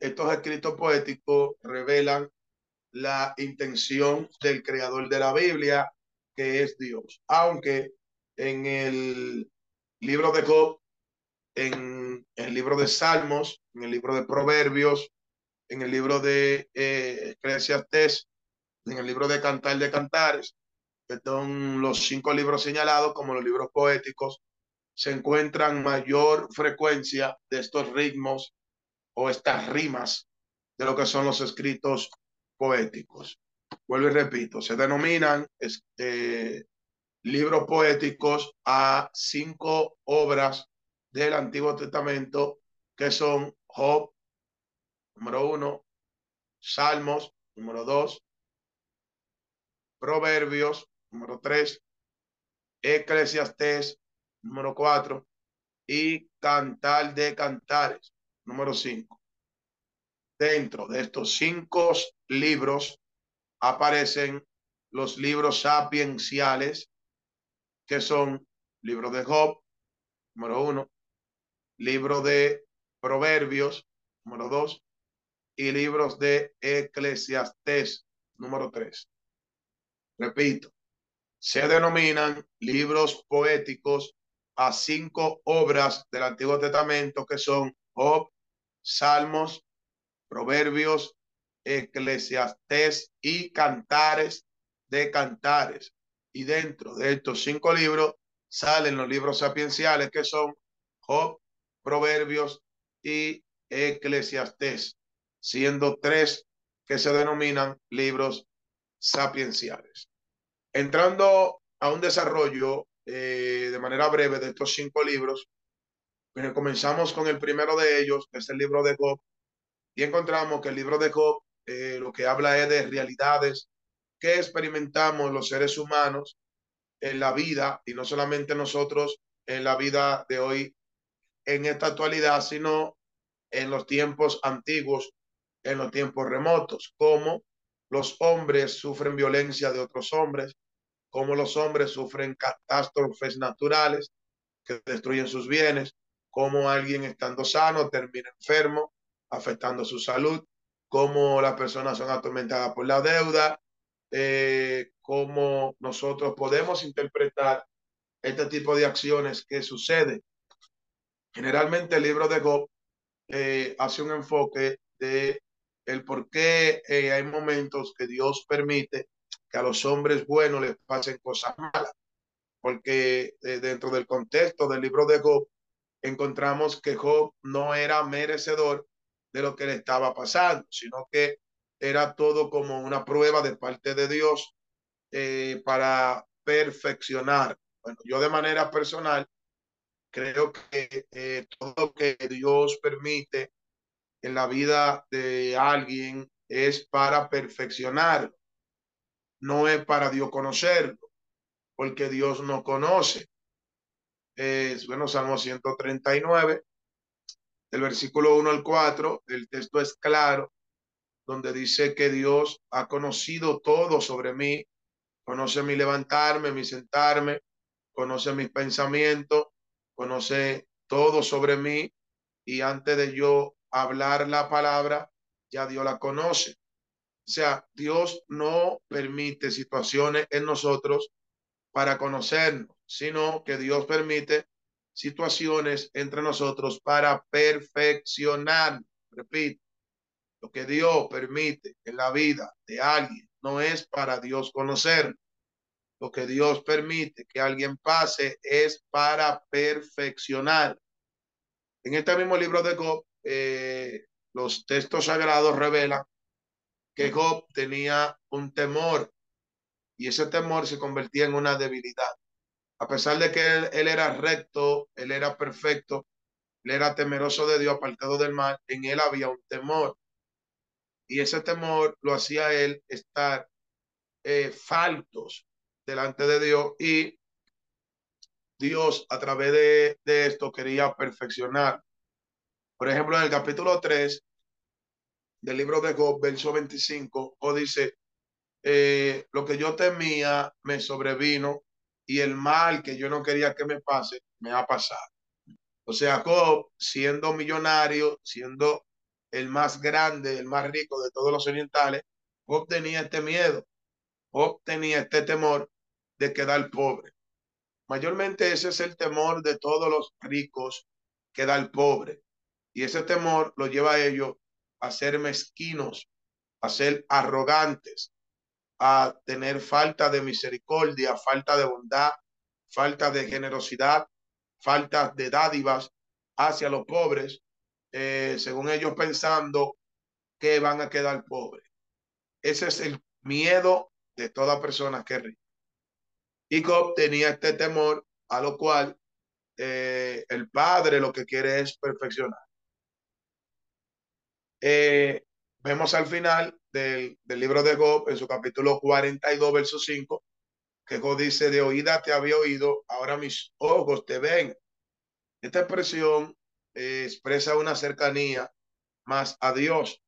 estos escritos poéticos revelan la intención del creador de la Biblia, que es Dios. Aunque en el libro de Job, en el libro de Salmos, en el libro de Proverbios, en el libro de eh, en el libro de Cantar de Cantares, que son los cinco libros señalados como los libros poéticos, se encuentran mayor frecuencia de estos ritmos o estas rimas de lo que son los escritos poéticos. Vuelvo y repito, se denominan este, libros poéticos a cinco obras del Antiguo Testamento que son Job, número uno, Salmos, número dos, Proverbios, número tres, Eclesiastés, número cuatro, y Cantar de Cantares, número 5. Dentro de estos cinco libros aparecen los libros sapienciales, que son libro de Job, número uno, libro de Proverbios, número dos, y libros de Eclesiastés, número tres. Repito, se denominan libros poéticos a cinco obras del Antiguo Testamento que son Job, Salmos, Proverbios, Eclesiastés y Cantares de Cantares. Y dentro de estos cinco libros salen los libros sapienciales que son Job, Proverbios y Eclesiastés, siendo tres que se denominan libros sapienciales. Entrando a un desarrollo eh, de manera breve de estos cinco libros, comenzamos con el primero de ellos, que es el libro de Job, y encontramos que el libro de Job eh, lo que habla es de realidades que experimentamos los seres humanos en la vida, y no solamente nosotros en la vida de hoy, en esta actualidad, sino en los tiempos antiguos, en los tiempos remotos, como los hombres sufren violencia de otros hombres, como los hombres sufren catástrofes naturales que destruyen sus bienes, como alguien estando sano termina enfermo, afectando su salud, cómo las personas son atormentadas por la deuda, eh, cómo nosotros podemos interpretar este tipo de acciones que suceden. Generalmente el libro de Job eh, hace un enfoque de el por qué eh, hay momentos que Dios permite que a los hombres buenos les pasen cosas malas, porque dentro del contexto del libro de Job encontramos que Job no era merecedor de lo que le estaba pasando, sino que era todo como una prueba de parte de Dios eh, para perfeccionar. Bueno, yo de manera personal creo que eh, todo lo que Dios permite en la vida de alguien es para perfeccionar, no es para Dios conocerlo, porque Dios no conoce. Es, bueno, Salmo 139, del versículo 1 al 4, el texto es claro, donde dice que Dios ha conocido todo sobre mí, conoce mi levantarme, mi sentarme, conoce mis pensamientos, conoce todo sobre mí y antes de yo hablar la palabra, ya Dios la conoce. O sea, Dios no permite situaciones en nosotros para conocernos, sino que Dios permite situaciones entre nosotros para perfeccionar. Repito, lo que Dios permite en la vida de alguien no es para Dios conocer. Lo que Dios permite que alguien pase es para perfeccionar. En este mismo libro de Job, eh, los textos sagrados revelan que Job tenía un temor y ese temor se convertía en una debilidad a pesar de que él, era recto, él era perfecto, él era temeroso de Dios, apartado del mal, en él había un temor. Y ese temor lo hacía él estar eh, faltos delante de Dios y Dios a través de, de esto quería perfeccionar. Por ejemplo, en el capítulo 3 del libro de Job, verso 25, o dice, eh, lo que yo temía me sobrevino y el mal que yo no quería que me pase, me ha pasado. O sea, siendo millonario, siendo el más grande, el más rico de todos los orientales, Job tenía este miedo, Job tenía este temor de quedar pobre. Mayormente ese es el temor de todos los ricos, quedar pobre. Y ese temor lo lleva a ellos a ser mezquinos, a ser arrogantes, a tener falta de misericordia, falta de bondad, falta de generosidad, falta de dádivas hacia los pobres, eh, según ellos pensando que van a quedar pobres. Ese es el miedo de toda persona que ríe. Y tenía este temor, a lo cual eh, el Padre lo que quiere es perfeccionar. Eh, vemos al final del, libro de Job, en su capítulo 42, verso 5, que Job dice, de oída te había oído, ahora mis ojos te ven. Esta expresión eh, expresa una cercanía más a Dios,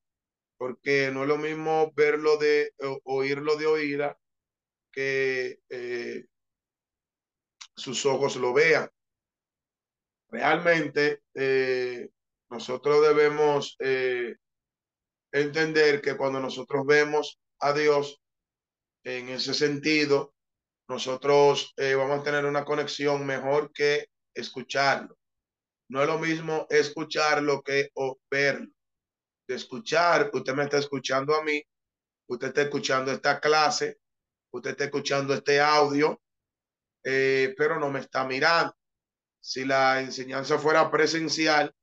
porque no es lo mismo verlo de, oírlo de oída, que eh, sus ojos lo vean. Realmente nosotros debemos entender que cuando nosotros vemos a Dios en ese sentido, nosotros eh, vamos a tener una conexión mejor que escucharlo. No es lo mismo escucharlo que verlo. De escuchar, usted me está escuchando a mí, usted está escuchando esta clase, usted está escuchando este audio, eh, pero no me está mirando. Si la enseñanza fuera presencial,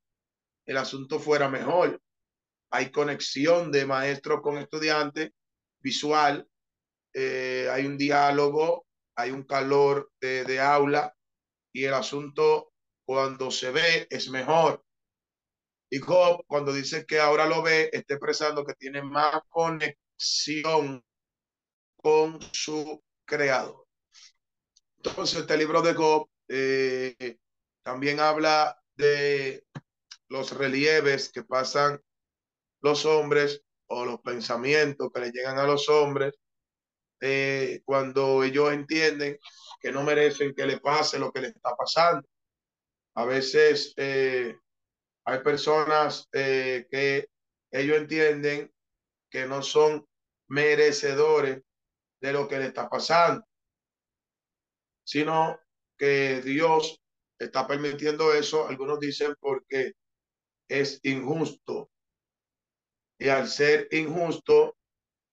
el asunto fuera mejor hay conexión de maestro con estudiante visual, eh, hay un diálogo, hay un calor de, aula y el asunto cuando se ve es mejor. Y Job, cuando dice que ahora lo ve, está expresando que tiene más conexión con su creador. Entonces, este libro de Job eh, también habla de los relieves que pasan los hombres o los pensamientos que le llegan a los hombres eh, cuando ellos entienden que no merecen que le pase lo que le está pasando. A veces eh, hay personas eh, que ellos entienden que no son merecedores de lo que le está pasando, sino que Dios está permitiendo eso. Algunos dicen porque es injusto y al ser injusto,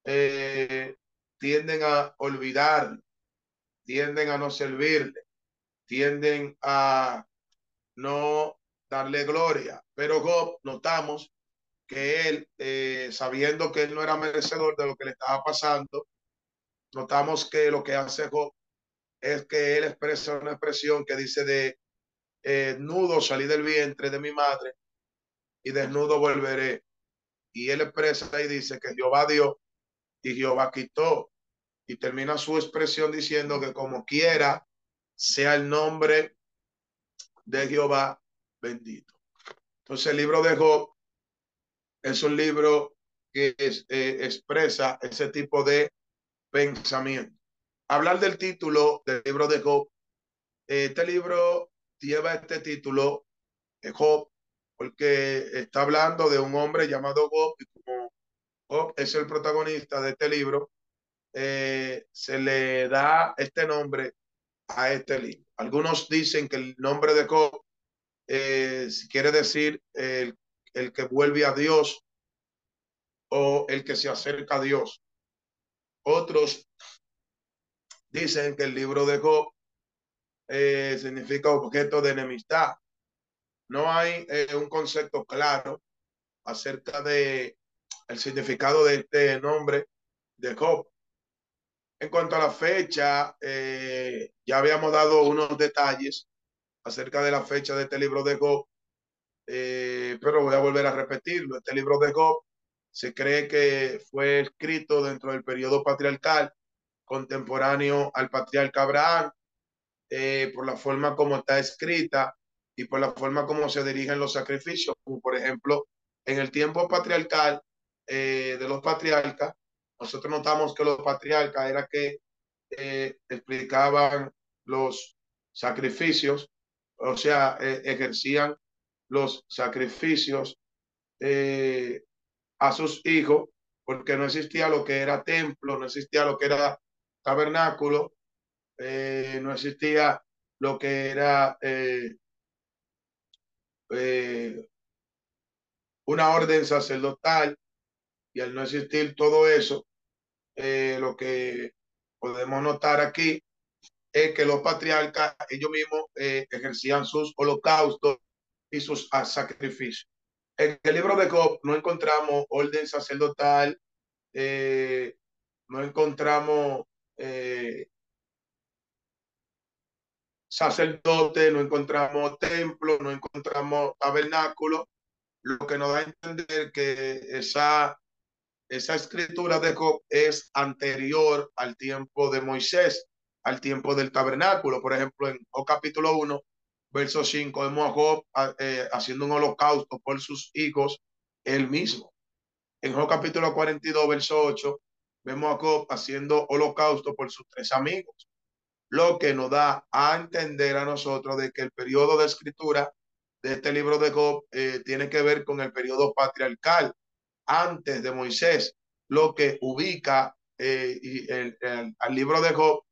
eh, tienden a olvidar, tienden a no servirle, tienden a no darle gloria. Pero Job, notamos que él, eh, sabiendo que él no era merecedor de lo que le estaba pasando, notamos que lo que hace Job es que él expresa una expresión que dice de eh, nudo salí del vientre de mi madre y desnudo volveré y él expresa y dice que Jehová dio y Jehová quitó. Y termina su expresión diciendo que como quiera sea el nombre de Jehová bendito. Entonces el libro de Job es un libro que eh, expresa ese tipo de pensamiento. Hablar del título del libro de Job. Este libro lleva este título, de Job, porque está hablando de un hombre llamado Bob y como Bob es el protagonista de este libro, eh, se le da este nombre a este libro. Algunos dicen que el nombre de Job eh, quiere decir el, el, que vuelve a Dios o el que se acerca a Dios. Otros dicen que el libro de Job eh, significa objeto de enemistad no hay eh, un concepto claro acerca de el significado de este nombre de Job. En cuanto a la fecha, eh, ya habíamos dado unos detalles acerca de la fecha de este libro de Job, eh, pero voy a volver a repetirlo. Este libro de Job Se cree que fue escrito dentro del periodo patriarcal contemporáneo al patriarca Abraham, por la forma como está escrita y por la forma como se dirigen los sacrificios, como por ejemplo en el tiempo patriarcal eh, de los patriarcas, nosotros notamos que los patriarcas era que eh, explicaban los sacrificios, o sea, eh, ejercían los sacrificios a sus hijos, porque no existía lo que era templo, no existía lo que era tabernáculo, no existía lo que era una orden sacerdotal, y al no existir todo eso, lo que podemos notar aquí es que los patriarcas ellos mismos eh, ejercían sus holocaustos y sus sacrificios. En el libro de Job no encontramos orden sacerdotal, eh, no encontramos eh, sacerdote, no encontramos templo, no encontramos tabernáculo, lo que nos da a entender que esa, esa escritura de Job es anterior al tiempo de Moisés al tiempo del tabernáculo. Por ejemplo, en o capítulo 1, verso 5, vemos a Job eh, haciendo un holocausto por sus hijos él mismo. En Job capítulo 42, verso 8, vemos a Job haciendo holocausto por sus tres amigos. Lo que nos da a entender a nosotros de que el periodo de escritura de este libro de Job eh, tiene que ver con el periodo patriarcal antes de Moisés, lo que ubica eh, y el, al libro de Job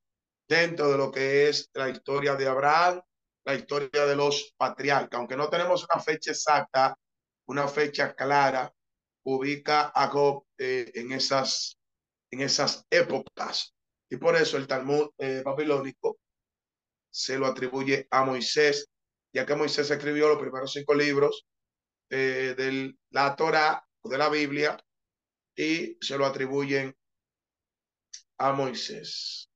dentro de lo que es la historia de Abraham, la historia de los patriarcas. Aunque no tenemos una fecha exacta, una fecha clara, ubica a Job eh, en, esas, en esas épocas. Y por eso el Talmud eh, babilónico se lo atribuye a Moisés, ya que Moisés escribió los primeros cinco libros eh, de la Torah o de la Biblia y se lo atribuyen a Moisés.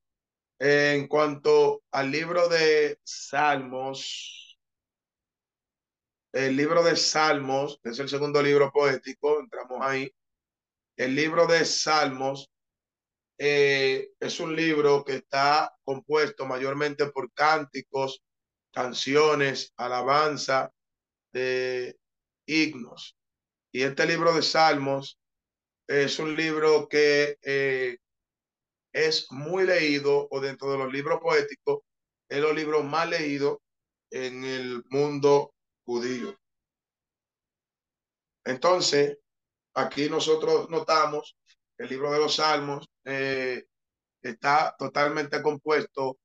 En cuanto al libro de Salmos, el libro de Salmos, es el segundo libro poético, entramos ahí. El libro de Salmos eh, es un libro que está compuesto mayormente por cánticos, canciones, alabanza, de himnos. Y este libro de Salmos es un libro que eh, es muy leído o dentro de los libros poéticos, es los libros más leídos en el mundo judío. Entonces, aquí nosotros notamos el libro de los Salmos eh, está totalmente compuesto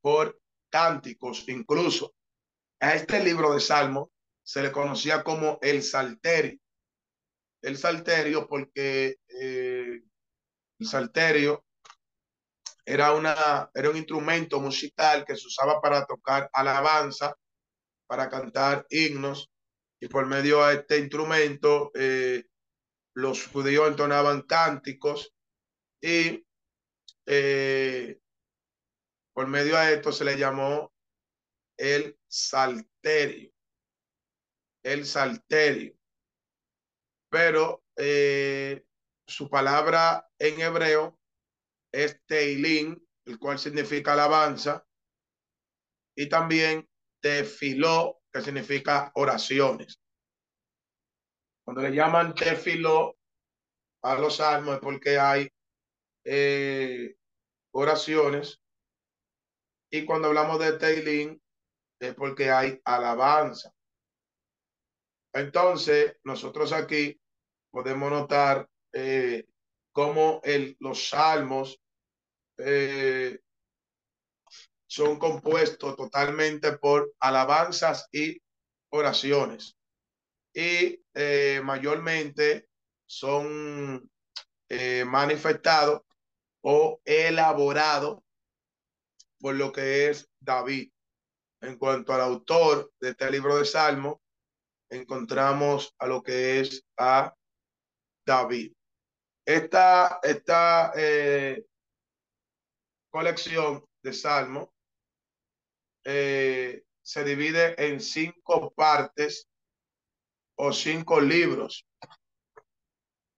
por cánticos, incluso a este libro de Salmos se le conocía como el Salterio. El Salterio porque eh, el Salterio era, una, era un instrumento musical que se usaba para tocar alabanza, para cantar himnos, y por medio de este instrumento eh, los judíos entonaban cánticos y eh, por medio de esto se le llamó el salterio, el salterio. Pero eh, su palabra en hebreo es Teilín, el cual significa alabanza, y también Tefiló, que significa oraciones. Cuando le llaman Tefiló a los salmos es porque hay eh, oraciones, y cuando hablamos de Teilín es porque hay alabanza. Entonces, nosotros aquí podemos notar eh, cómo el, los salmos eh, son compuestos totalmente por alabanzas y oraciones. Y eh, mayormente son eh, manifestados o elaborados por lo que es David. En cuanto al autor de este libro de Salmos, encontramos a lo que es a David. Esta, esta colección de Salmos eh, se divide en cinco partes o cinco libros.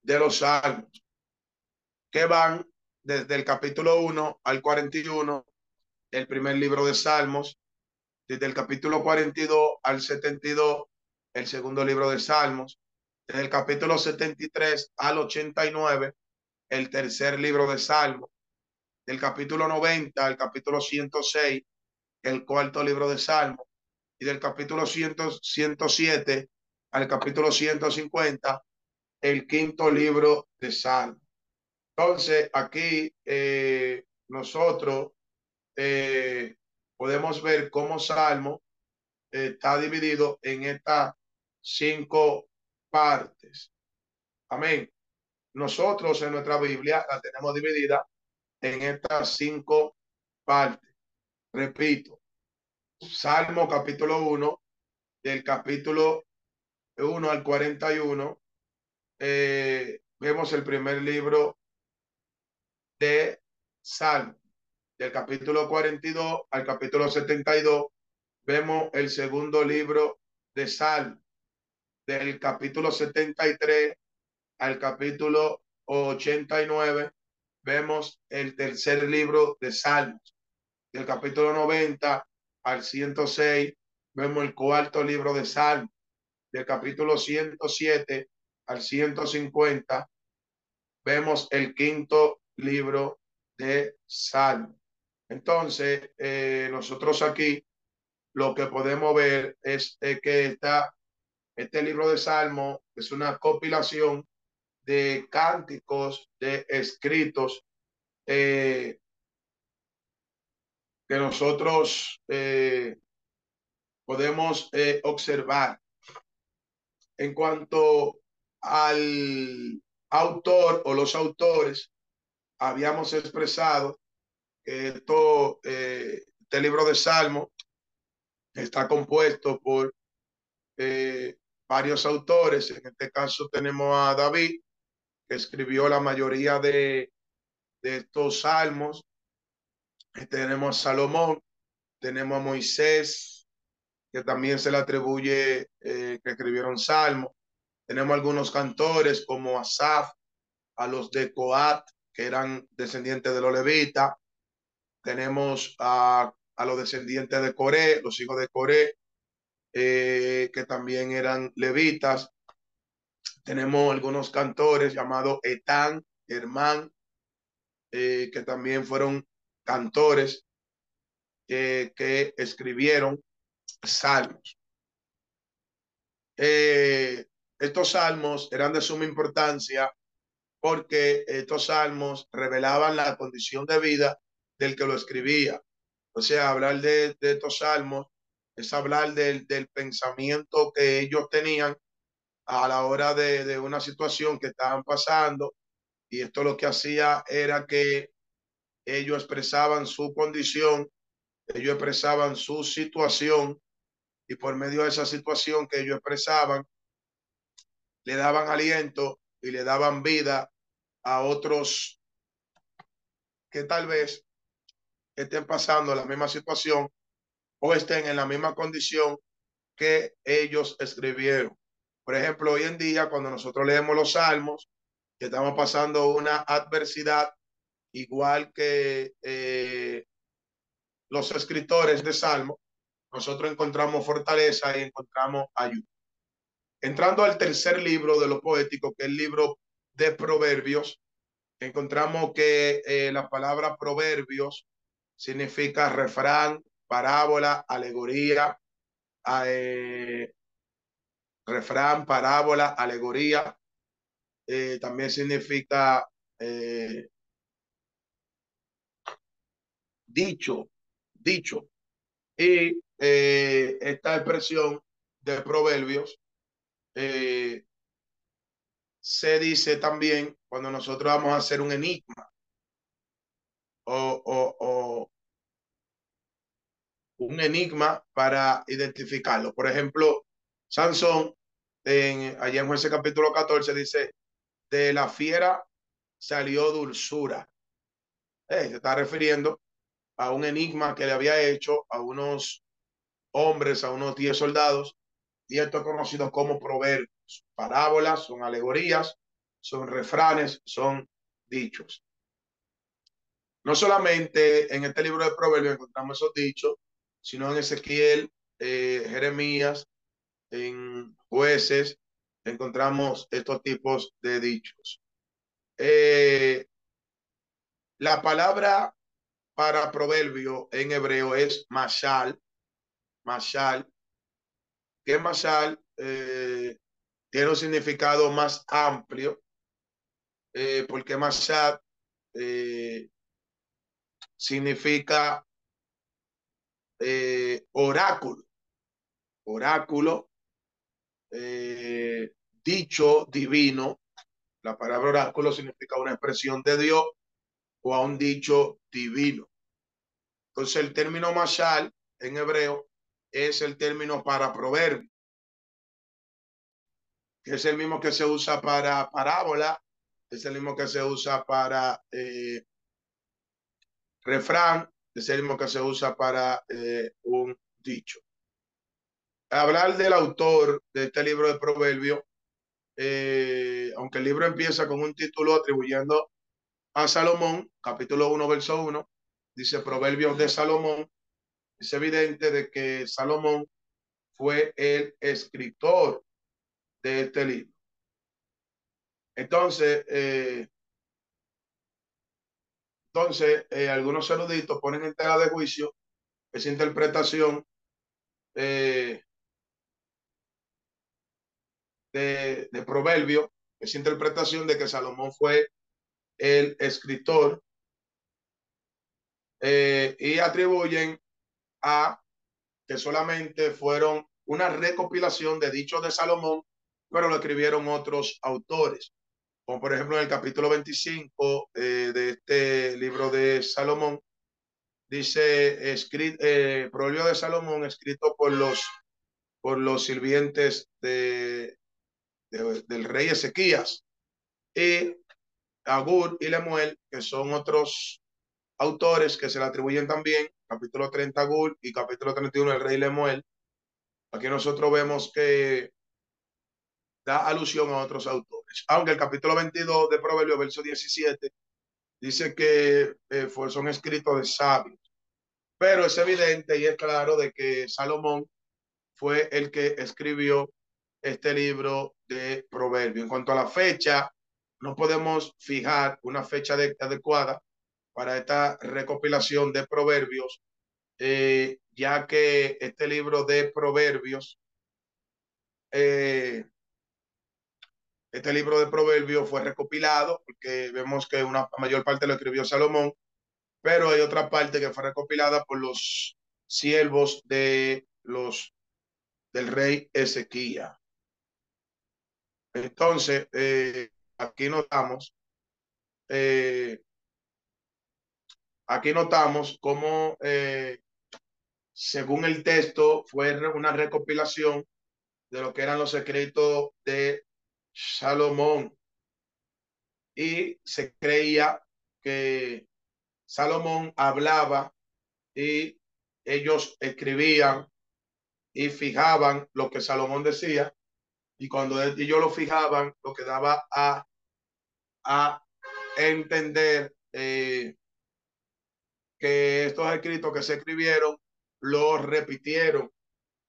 de los salmos, que van desde el capítulo 1 al 41, el primer libro de Salmos, desde el capítulo 42 al 72, el segundo libro de Salmos, desde el capítulo 73 al 89, el tercer libro de Salmos, del capítulo 90 al capítulo 106, el cuarto libro de Salmos, y del capítulo 100, 107 al capítulo 150, el quinto libro de Salmos. Entonces, aquí eh, nosotros eh, podemos ver cómo Salmo está dividido en estas cinco partes. Amén. Nosotros en nuestra Biblia la tenemos dividida en estas cinco partes. Repito, Salmo capítulo 1, del capítulo 1 al 41, eh, vemos el primer libro de Salmo. Del capítulo 42 al capítulo 72, vemos el segundo libro de Salmo. Del capítulo 73 al capítulo 89, vemos el tercer libro de Salmos. Del capítulo 90 al 106, vemos el cuarto libro de Salmos. Del capítulo 107 al 150, vemos el quinto libro de Salmos. Entonces, eh, nosotros aquí lo que podemos ver es que está, este libro de Salmo es una compilación de cánticos, de escritos eh, que nosotros eh, podemos observar. En cuanto al autor o los autores, habíamos expresado esto, eh, este libro de Salmo está compuesto por eh, varios autores. En este caso tenemos a David, que escribió la mayoría de, de estos salmos. Tenemos a Salomón, tenemos a Moisés, que también se le atribuye eh, que escribieron salmos. Tenemos algunos cantores como Asaf, a los de Coat, que eran descendientes de los levitas tenemos a, los descendientes de Coré, los hijos de Coré, eh, que también eran levitas. Tenemos algunos cantores llamados Etán, Hermán, eh, que también fueron cantores eh, que escribieron salmos. estos salmos eran de suma importancia porque estos salmos revelaban la condición de vida del que lo escribía. O sea, hablar de, estos salmos es hablar del, pensamiento que ellos tenían a la hora de, una situación que estaban pasando. Y esto lo que hacía era que ellos expresaban su condición, ellos expresaban su situación y por medio de esa situación que ellos expresaban, le daban aliento y le daban vida a otros que tal vez estén pasando la misma situación o estén en la misma condición que ellos escribieron. Por ejemplo, hoy en día, cuando nosotros leemos los salmos, que estamos pasando una adversidad igual que eh, los escritores de salmos, nosotros encontramos fortaleza y encontramos ayuda. Entrando al tercer libro de lo poético, que es el libro de Proverbios, encontramos que eh, la palabra Proverbios significa refrán, parábola, alegoría, eh, refrán, parábola, alegoría. Eh, también significa dicho, dicho. Y esta expresión de proverbios se dice también cuando nosotros vamos a hacer un enigma o, un enigma para identificarlo. Por ejemplo, Sansón, en, allá en Jueces capítulo 14, dice, de la fiera salió dulzura. Eh, se está refiriendo a un enigma que le había hecho a unos hombres, a unos diez soldados, y esto es conocido como proverbios. Parábolas son alegorías son refranes, son dichos. No solamente en este libro de Proverbios encontramos esos dichos, sino en Ezequiel, eh, Jeremías, en jueces, encontramos estos tipos de dichos. Eh, la palabra para proverbio en hebreo es mashal, mashal, que mashal eh, tiene un significado más amplio, eh, porque mashal eh, significa oráculo, oráculo, dicho divino. La palabra oráculo significa una expresión de Dios o a un dicho divino. Entonces el término mashal en hebreo es el término para proverbio, que es el mismo que se usa para parábola, es el mismo que se usa para eh, refrán, es el mismo que se usa para eh, un dicho. Hablar del autor de este libro de proverbio, eh, aunque el libro empieza con un título atribuyendo a Salomón, capítulo 1, verso 1, dice Proverbios de Salomón, es evidente de que Salomón fue el escritor de este libro. Entonces, eh, entonces eh, algunos eruditos ponen en tela de juicio esa interpretación eh, de, de Proverbio, esa interpretación de que Salomón fue el escritor eh, y atribuyen a que solamente fueron una recopilación de dichos de Salomón, pero lo escribieron otros autores, como por ejemplo en el capítulo 25 eh, de este libro de Salomón, dice escrito, eh, de Salomón, escrito por los, por los sirvientes de, del rey Ezequías. Y Agur y Lemuel, que son otros autores que se le atribuyen también, capítulo 30 Agur y capítulo 31 el rey Lemuel. Aquí nosotros vemos que da alusión a otros autores. Aunque el capítulo 22 de Proverbios, verso 17, dice que eh, son escritos de sabios. Pero es evidente y es claro de que Salomón fue el que escribió este libro de Proverbios. En cuanto a la fecha, no podemos fijar una fecha adecuada para esta recopilación de proverbios, eh, ya que este libro de proverbios, eh, este libro de proverbios fue recopilado, porque vemos que una mayor parte lo escribió Salomón, pero hay otra parte que fue recopilada por los siervos de los del rey Ezequiel. Entonces, eh, aquí notamos, eh, aquí notamos cómo, eh, según el texto, fue una recopilación de lo que eran los secretos de Salomón. Y se creía que Salomón hablaba y ellos escribían y fijaban lo que Salomón decía. Y cuando ellos lo fijaban, lo que daba a a entender eh, que estos escritos que se escribieron los repitieron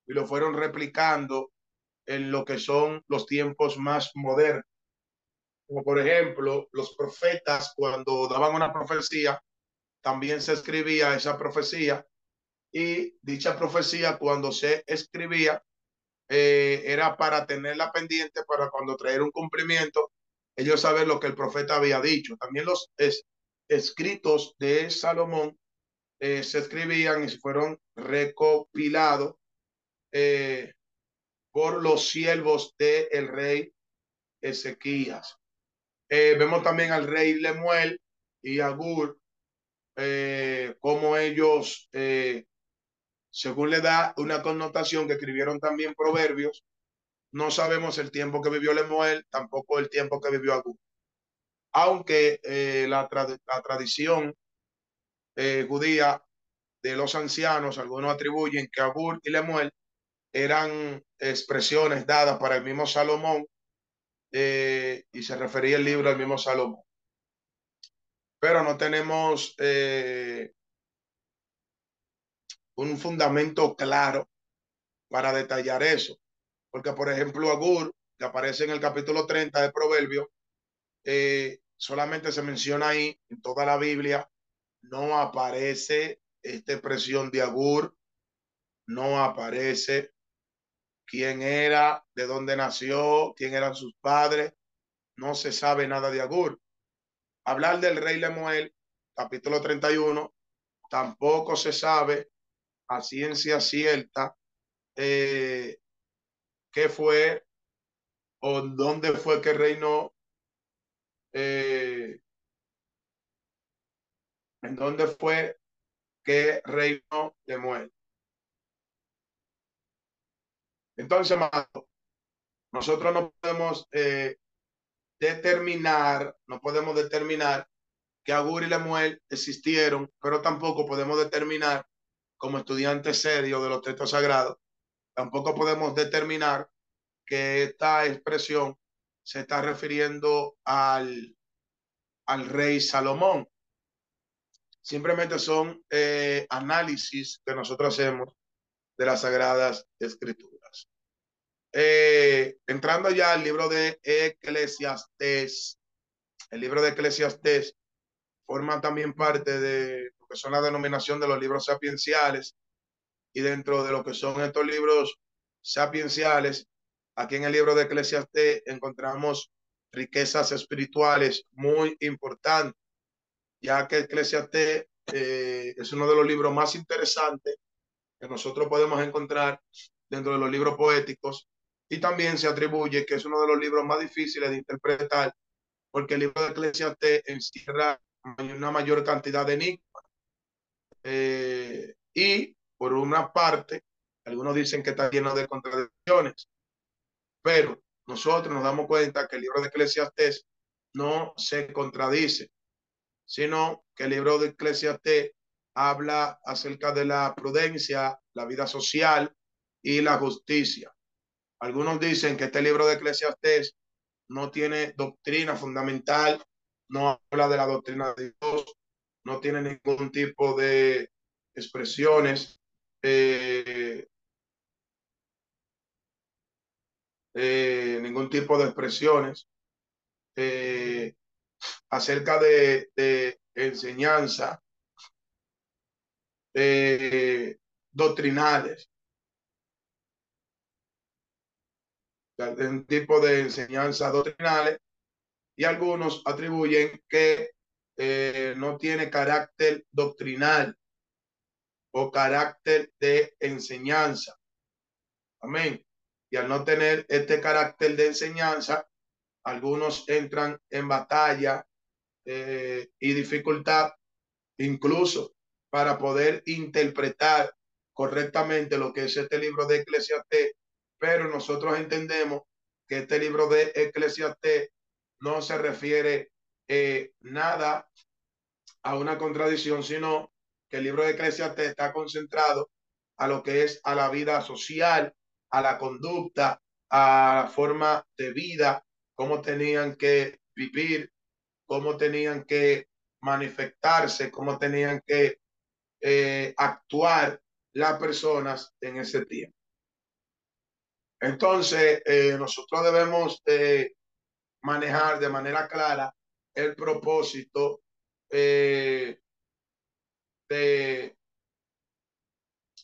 y lo fueron replicando en lo que son los tiempos más modernos. Como por ejemplo, los profetas cuando daban una profecía, también se escribía esa profecía y dicha profecía cuando se escribía eh, era para tenerla pendiente para cuando traer un cumplimiento ellos saben lo que el profeta había dicho. También los escritos de Salomón eh, se escribían y fueron recopilados eh, por los siervos del el rey Ezequías. Eh, vemos también al rey Lemuel y Agur, como ellos, según le da una connotación que escribieron también proverbios, no sabemos el tiempo que vivió Lemuel, tampoco el tiempo que vivió Agur. Aunque eh, la, tradición eh, judía de los ancianos, algunos atribuyen que Agur y Lemuel eran expresiones dadas para el mismo Salomón eh, y se refería el libro al mismo Salomón. Pero no tenemos un fundamento claro para detallar eso. Porque, por ejemplo, Agur, que aparece en el capítulo 30 de Proverbio, eh, solamente se menciona ahí en toda la Biblia, no aparece esta expresión de Agur, no aparece quién era, de dónde nació, quién eran sus padres, no se sabe nada de Agur. Hablar del rey Lemuel, capítulo 31, tampoco se sabe a ciencia cierta eh, qué fue o dónde fue que reinó, eh, en dónde fue que reinó Lemuel. Entonces, nosotros no podemos eh, determinar, no podemos determinar que Agur y Lemuel existieron, pero tampoco podemos determinar como estudiantes serios de los textos sagrados, tampoco podemos determinar que esta expresión se está refiriendo al, al rey Salomón. Simplemente son eh, análisis que nosotros hacemos de las sagradas escrituras. Eh, entrando ya al libro de Eclesiastes, el libro de Eclesiastes forma también parte de lo que son la denominación de los libros sapienciales y dentro de lo que son estos libros sapienciales, aquí en el libro de Eclesiastes encontramos riquezas espirituales muy importantes, ya que Eclesiastes eh, es uno de los libros más interesantes que nosotros podemos encontrar dentro de los libros poéticos y también se atribuye que es uno de los libros más difíciles de interpretar porque el libro de Eclesiastes encierra una mayor cantidad de enigmas. Eh, y por una parte, algunos dicen que está lleno de contradicciones, pero nosotros nos damos cuenta que el libro de Eclesiastes no se contradice, sino que el libro de Eclesiastes habla acerca de la prudencia, la vida social y la justicia. Algunos dicen que este libro de Eclesiastés no tiene doctrina fundamental, no habla de la doctrina de Dios, no tiene ningún tipo de expresiones eh, eh, ningún tipo de expresiones eh, acerca de, de enseñanza doctrinales. un tipo de enseñanzas doctrinales y algunos atribuyen que no tiene carácter doctrinal o carácter de enseñanza. Amén. Y al no tener este carácter de enseñanza, algunos entran en batalla eh, y dificultad incluso para poder interpretar correctamente lo que es este libro de Eclesiastés pero nosotros entendemos que este libro de Eclesiastés no se refiere eh, nada a una contradicción, sino que el libro de Eclesiastés está concentrado a lo que es a la vida social, a la conducta, a la forma de vida, cómo tenían que vivir, cómo tenían que manifestarse, cómo tenían que eh, actuar las personas en ese tiempo. Entonces, eh, nosotros debemos manejar de manera clara el propósito eh, de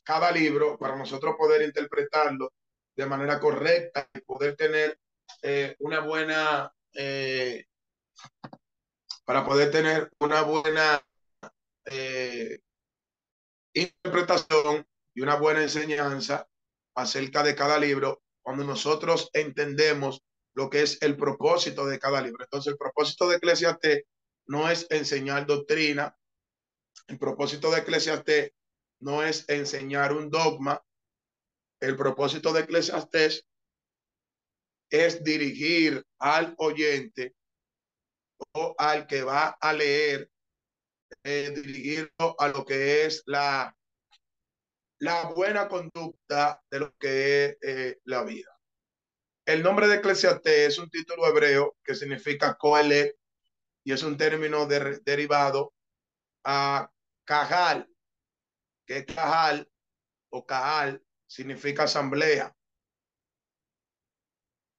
cada libro para nosotros poder interpretarlo de manera correcta y poder tener eh, una buena, para poder tener una buena interpretación y una buena enseñanza acerca de cada libro cuando nosotros entendemos lo que es el propósito de cada libro. Entonces, el propósito de Eclesiastés no es enseñar doctrina, el propósito de Eclesiastés no es enseñar un dogma, el propósito de Eclesiastés es dirigir al oyente o al que va a leer, eh, dirigirlo a lo que es la la buena conducta de lo que es eh, la vida. El nombre de Eclesiastés es un título hebreo que significa Coelet y es un término derivado a Cajal, que Cajal o Cajal significa asamblea.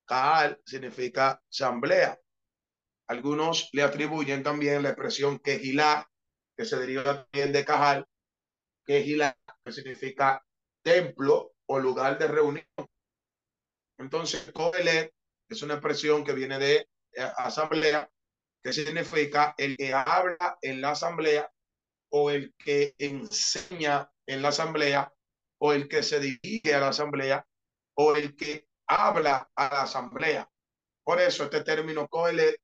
Cajal significa asamblea. Algunos le atribuyen también la expresión quejilá, que se deriva también de Cajal, quejilá, que significa templo o lugar de reunión. Entonces, Coelet es una expresión que viene de eh, asamblea, que significa el que habla en la asamblea o el que enseña en la asamblea o el que se dirige a la asamblea o el que habla a la asamblea. Por eso este término Coelet,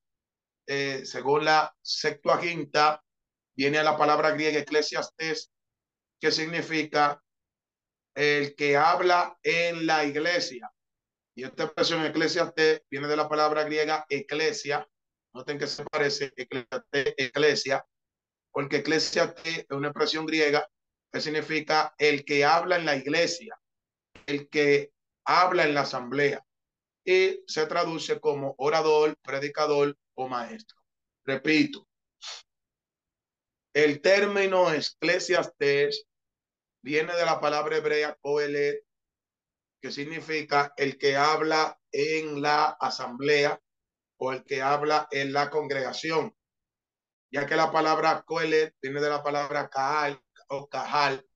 eh, según la Septuaginta, viene a la palabra griega eclesiastes, que significa el que habla en la iglesia. Y esta expresión eclesiastés viene de la palabra griega eclesia. Noten que se parece eclesia, porque eclesiastés es una expresión griega que significa el que habla en la iglesia, el que habla en la asamblea. Y se traduce como orador, predicador o maestro. Repito, el término eclesiastés viene de la palabra hebrea coelet, que significa el que habla en la asamblea o el que habla en la congregación, ya que la palabra coelet viene de la palabra kahal o cajal,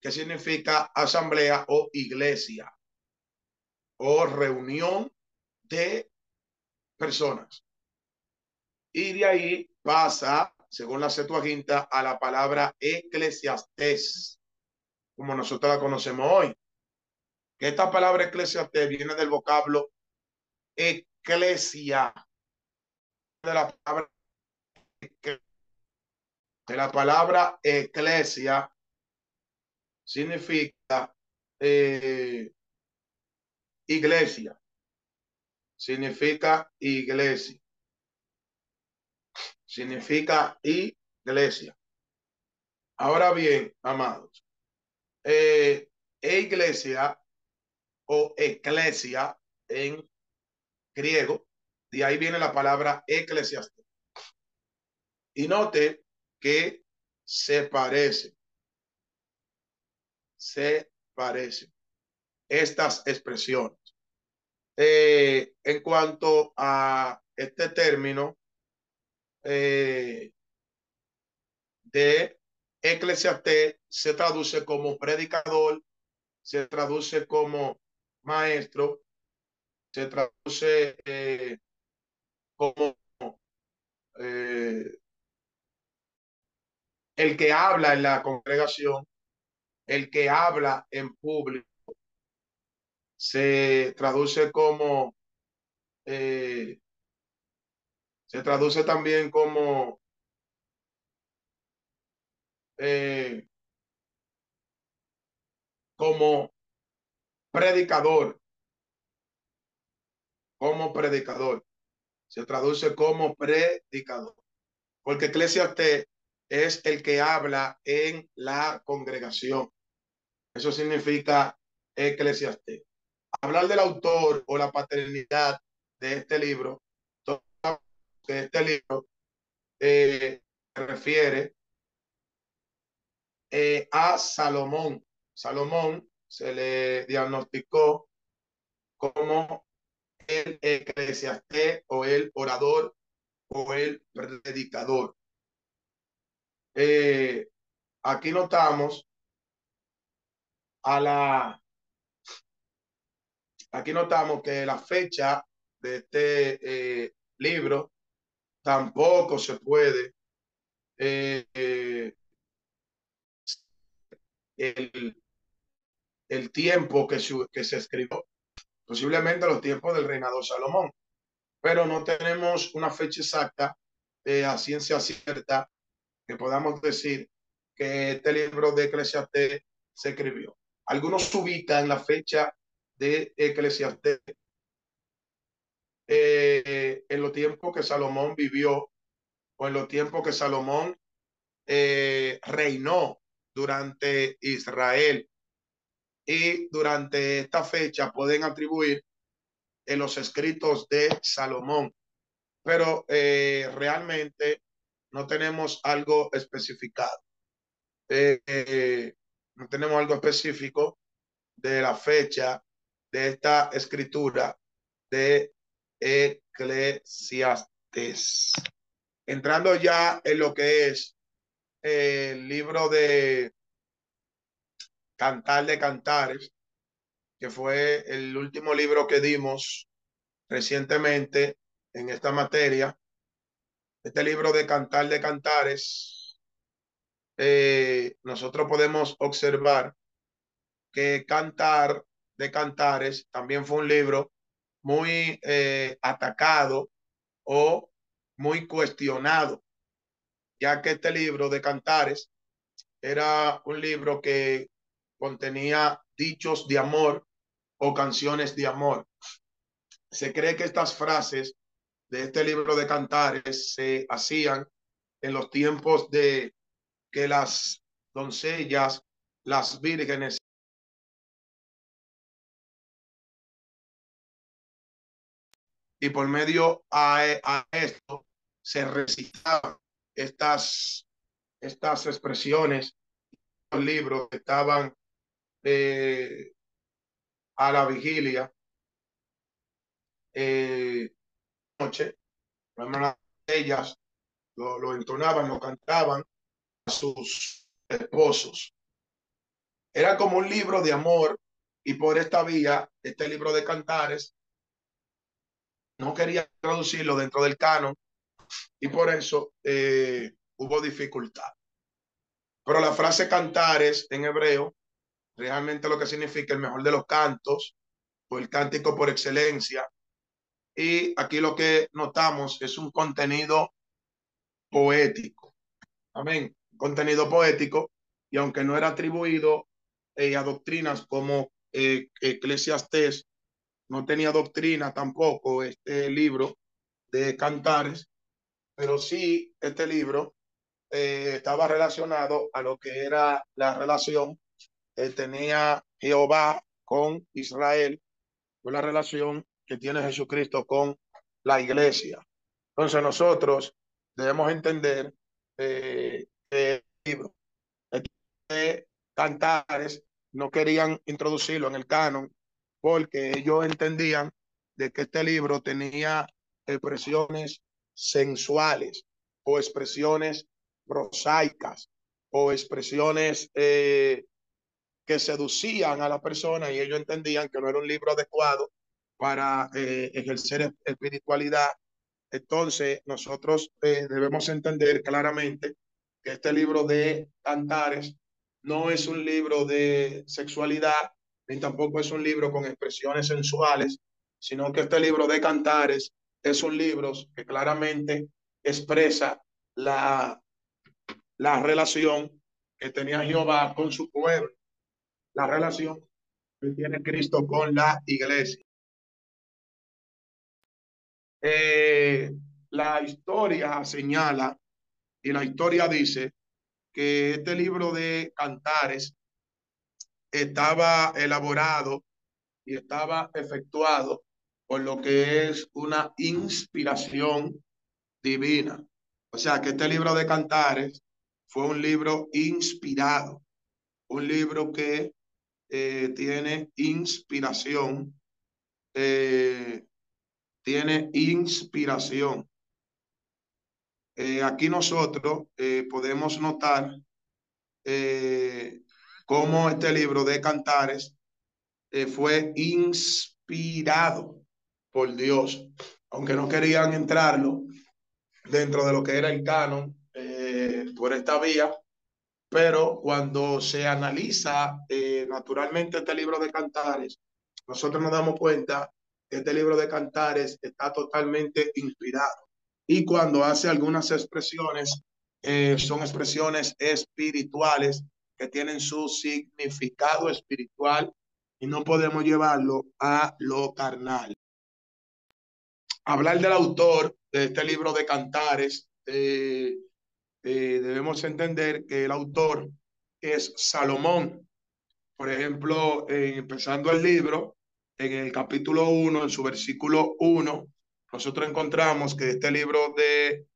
que significa asamblea o iglesia o reunión de personas. Y de ahí pasa, según la Septuaginta, a la palabra eclesiastés, como nosotros la conocemos hoy esta palabra eclesiastés viene del vocablo eclesia, de la de la palabra eclesia significa eh, iglesia, significa iglesia, significa iglesia. Ahora bien, amados, eh, e iglesia o eclesia en griego. De ahí viene la palabra eclesiastés. Y note que se parece. Se parecen estas expresiones. Eh, en cuanto a este término eh, de eclesiastés, se traduce como predicador, se traduce como maestro se traduce eh, como el que habla en la congregación, el que habla en público, se traduce como, eh, se traduce también como como predicador, como predicador. Se traduce como predicador. Porque eclesiastés es el que habla en la congregación. Eso significa eclesiastés. Hablar del autor o la paternidad de este libro, de este libro, eh, refiere eh, a Salomón. Salomón se le diagnosticó como el eclesiastés o el orador o el predicador. Eh, aquí notamos a la aquí notamos que la fecha de este eh, libro tampoco se puede eh, el, el tiempo que, que se escribió, posiblemente los tiempos del reinado Salomón, pero no tenemos una fecha exacta eh, a ciencia cierta que podamos decir que este libro de Eclesiastés se escribió. Algunos ubican la fecha de Eclesiastés eh, en los tiempos que Salomón vivió o en los tiempos que Salomón eh, reinó durante Israel y durante esta fecha pueden atribuir en los escritos de Salomón, pero eh, realmente no tenemos algo especificado. Eh, eh, no tenemos algo específico de la fecha de esta escritura de Eclesiastes. Entrando ya en lo que es el libro de Cantar de Cantares, que fue el último libro que dimos recientemente en esta materia. Este libro de Cantar de Cantares, eh, nosotros podemos observar que Cantar de Cantares también fue un libro muy eh, atacado o muy cuestionado, ya que este libro de Cantares era un libro que contenía dichos de amor o canciones de amor. Se cree que estas frases de este libro de cantares se hacían en los tiempos de que las doncellas, las vírgenes y por medio a, esto se recitaban estas, estas expresiones, los libros que estaban eh, a la vigilia, eh, noche, ellas lo, lo entonaban, lo cantaban a sus esposos. Era como un libro de amor y por esta vía, este libro de cantares no quería traducirlo dentro del canon y por eso eh, hubo dificultad. Pero la frase cantares en hebreo, realmente lo que significa el mejor de los cantos o el cántico por excelencia. Y aquí lo que notamos es un contenido poético. Amén. Contenido poético. Y aunque no era atribuido eh, a doctrinas como eh, Eclesiastés no tenía doctrina tampoco este libro de cantares, pero sí este libro eh, estaba relacionado a lo que era la relación que tenía Jehová con Israel, con la relación que tiene Jesucristo con la iglesia. Entonces nosotros debemos entender eh, el libro cantares no querían introducirlo en el canon porque ellos entendían de que este libro tenía expresiones sensuales o expresiones prosaicas o expresiones eh, que seducían a la persona y ellos entendían que no era un libro adecuado para eh, ejercer espiritualidad. Entonces, nosotros eh, debemos entender claramente que este libro de Cantares no es un libro de sexualidad, ni tampoco es un libro con expresiones sensuales, sino que este libro de cantares es un libro que claramente expresa la, la relación que tenía Jehová con su pueblo, la relación que tiene Cristo con la iglesia. Eh, la historia señala y la historia dice que este libro de cantares estaba elaborado y estaba efectuado por lo que es una inspiración divina. O sea que este libro de Cantares fue un libro inspirado, un libro que eh, tiene inspiración, eh, tiene inspiración. Eh, aquí nosotros podemos notar cómo este libro de Cantares eh, fue inspirado por Dios, aunque no querían entrarlo dentro de lo que era el canon eh, por esta vía, pero cuando se analiza eh, naturalmente este libro de Cantares, nosotros nos damos cuenta este libro de Cantares está totalmente inspirado. Y cuando hace algunas expresiones, son expresiones espirituales que tienen su significado espiritual y no podemos llevarlo a lo carnal. Hablar del autor de este libro de cantares, eh, eh, debemos entender que el autor es Salomón. Por ejemplo, empezando el libro, en el capítulo 1, en su versículo 1, nosotros encontramos que este libro de,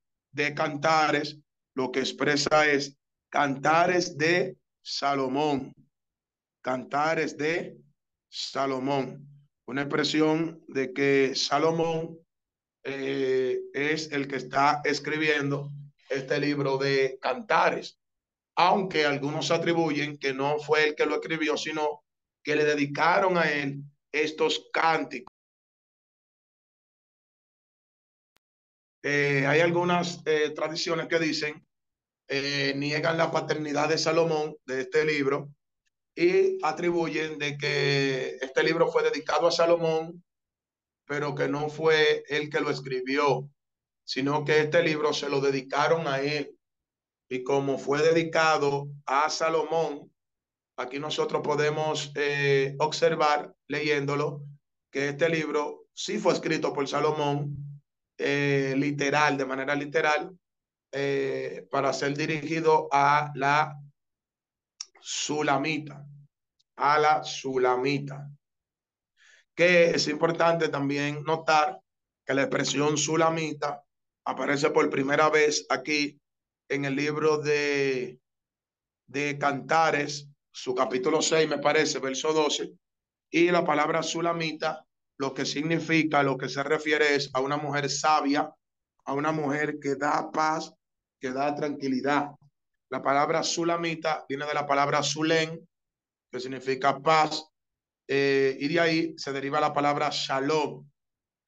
cantares lo que expresa es cantares de Salomón, cantares de Salomón, una expresión de que Salomón eh, es el que está escribiendo este libro de cantares, aunque algunos atribuyen que no fue el que lo escribió, sino que le dedicaron a él estos cánticos. Eh, hay algunas eh, tradiciones que dicen, niegan la paternidad de Salomón de este libro y atribuyen de que este libro fue dedicado a Salomón pero que no fue él que lo escribió, sino que este libro se lo dedicaron a él. Y como fue dedicado a Salomón, aquí nosotros podemos eh, observar, leyéndolo, que este libro sí fue escrito por Salomón, eh, literal, de manera literal, eh, para ser dirigido a la Sulamita, a la Sulamita. Que es importante también notar que la expresión sulamita aparece por primera vez aquí en el libro de, de Cantares, su capítulo 6, me parece, verso 12, y la palabra sulamita, lo que significa, lo que se refiere es a una mujer sabia, a una mujer que da paz, que da tranquilidad. La palabra sulamita viene de la palabra sulén, que significa paz, eh, y de ahí se deriva la palabra shalom.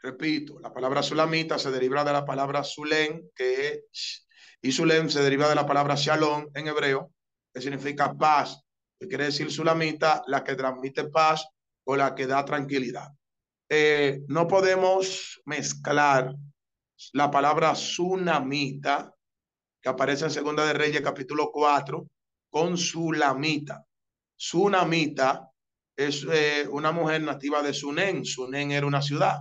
Repito, la palabra sulamita se deriva de la palabra sulem, que es, y sulem se deriva de la palabra shalom en hebreo, que significa paz, quiere decir sulamita, la que transmite paz o la que da tranquilidad. Eh, no podemos mezclar la palabra sunamita, que aparece en Segunda de Reyes capítulo 4, con sulamita. Sunamita es eh, una mujer nativa de Sunen. Sunen era una ciudad.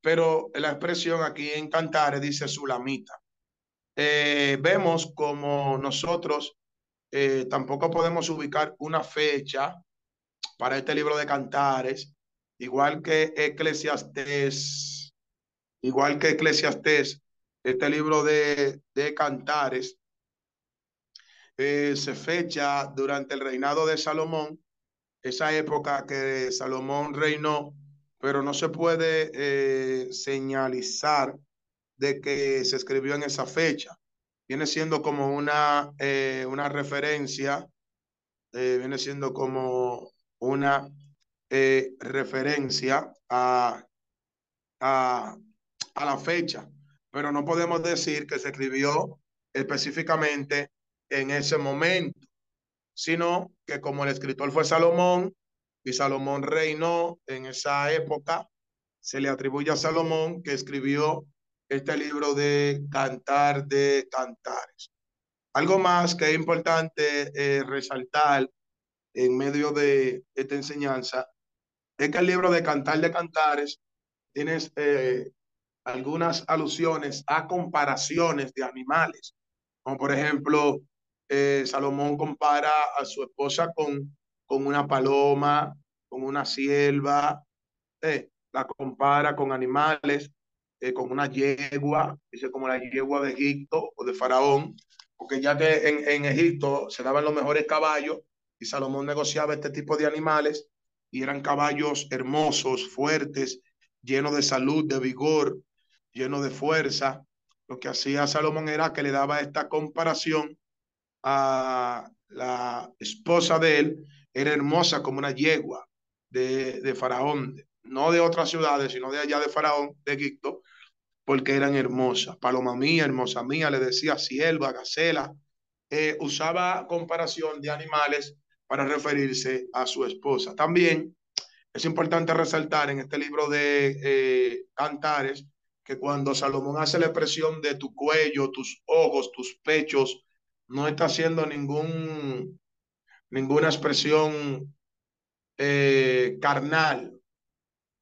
Pero la expresión aquí en Cantares dice Sulamita. Eh, vemos como nosotros eh, tampoco podemos ubicar una fecha para este libro de Cantares, igual que Eclesiastés, igual que Eclesiastés, este libro de, de Cantares se fecha durante el reinado de Salomón esa época que Salomón reinó, pero no se puede eh, señalizar de que se escribió en esa fecha. Viene siendo como una, eh, una referencia, eh, viene siendo como una referencia a, a, a la fecha, pero no podemos decir que se escribió específicamente en ese momento sino que como el escritor fue Salomón y Salomón reinó en esa época, se le atribuye a Salomón que escribió este libro de Cantar de Cantares. Algo más que es importante eh, resaltar en medio de esta enseñanza es que el libro de Cantar de Cantares tiene eh, algunas alusiones a comparaciones de animales, como por ejemplo eh, Salomón compara a su esposa con, con una paloma, con una sierva, eh, la compara con animales, eh, con una yegua, dice como la yegua de Egipto o de Faraón, porque ya que en, en Egipto se daban los mejores caballos y Salomón negociaba este tipo de animales y eran caballos hermosos, fuertes, llenos de salud, de vigor, llenos de fuerza. Lo que hacía Salomón era que le daba esta comparación a la esposa de él, era hermosa como una yegua de, de Faraón, no de otras ciudades, sino de allá de Faraón, de Egipto, porque eran hermosas. Paloma mía, hermosa mía, le decía sierva, gacela. Eh, usaba comparación de animales para referirse a su esposa. También es importante resaltar en este libro de eh, Cantares que cuando Salomón hace la expresión de tu cuello, tus ojos, tus pechos, no está haciendo ningún, ninguna expresión eh, carnal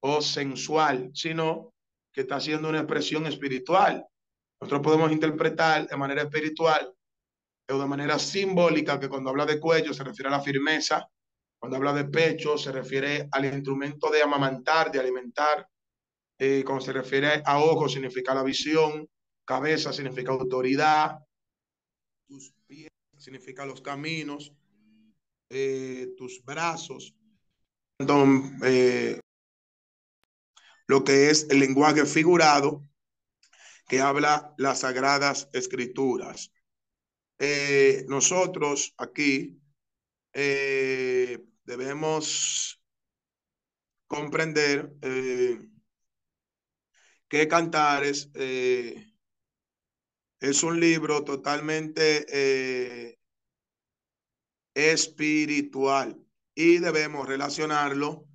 o sensual, sino que está haciendo una expresión espiritual. Nosotros podemos interpretar de manera espiritual o de manera simbólica que cuando habla de cuello se refiere a la firmeza, Cuando habla de pecho, se refiere al instrumento de amamantar, de alimentar. Eh, cuando se refiere a ojos, significa la visión. Cabeza significa autoridad. Tus pies significa los caminos. Eh, tus brazos. Eh, lo que es el lenguaje figurado que habla las sagradas escrituras. Eh, nosotros aquí eh, debemos comprender eh, que Cantares eh, es un libro totalmente espiritual y debemos relacionarlo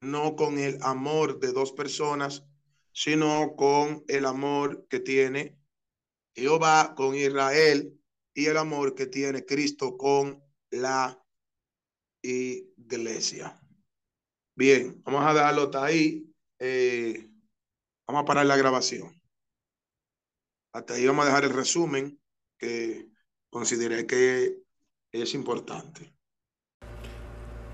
no con el amor de dos personas, sino con el amor que tiene Jehová con Israel y el amor que tiene Cristo con la iglesia. Bien, vamos a dejarlo hasta ahí. Eh, vamos a parar la grabación. Hasta ahí vamos a dejar el resumen que consideré que es importante.